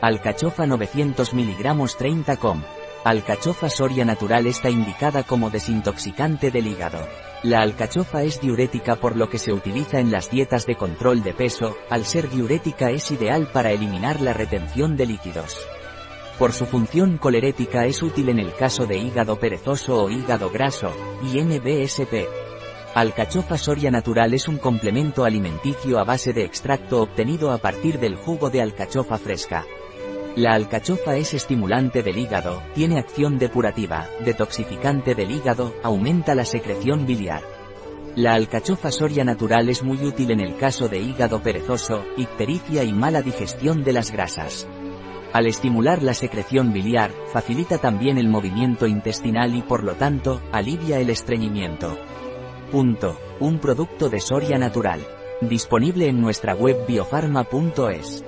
Alcachofa 900 mg 30 com. Alcachofa Soria Natural está indicada como desintoxicante del hígado. La alcachofa es diurética por lo que se utiliza en las dietas de control de peso, al ser diurética es ideal para eliminar la retención de líquidos. Por su función colerética es útil en el caso de hígado perezoso o hígado graso, y NBSP. Alcachofa Soria Natural es un complemento alimenticio a base de extracto obtenido a partir del jugo de alcachofa fresca. La alcachofa es estimulante del hígado, tiene acción depurativa, detoxificante del hígado, aumenta la secreción biliar. La alcachofa soria natural es muy útil en el caso de hígado perezoso, ictericia y mala digestión de las grasas. Al estimular la secreción biliar, facilita también el movimiento intestinal y por lo tanto, alivia el estreñimiento. Punto. Un producto de Soria Natural. Disponible en nuestra web biofarma.es.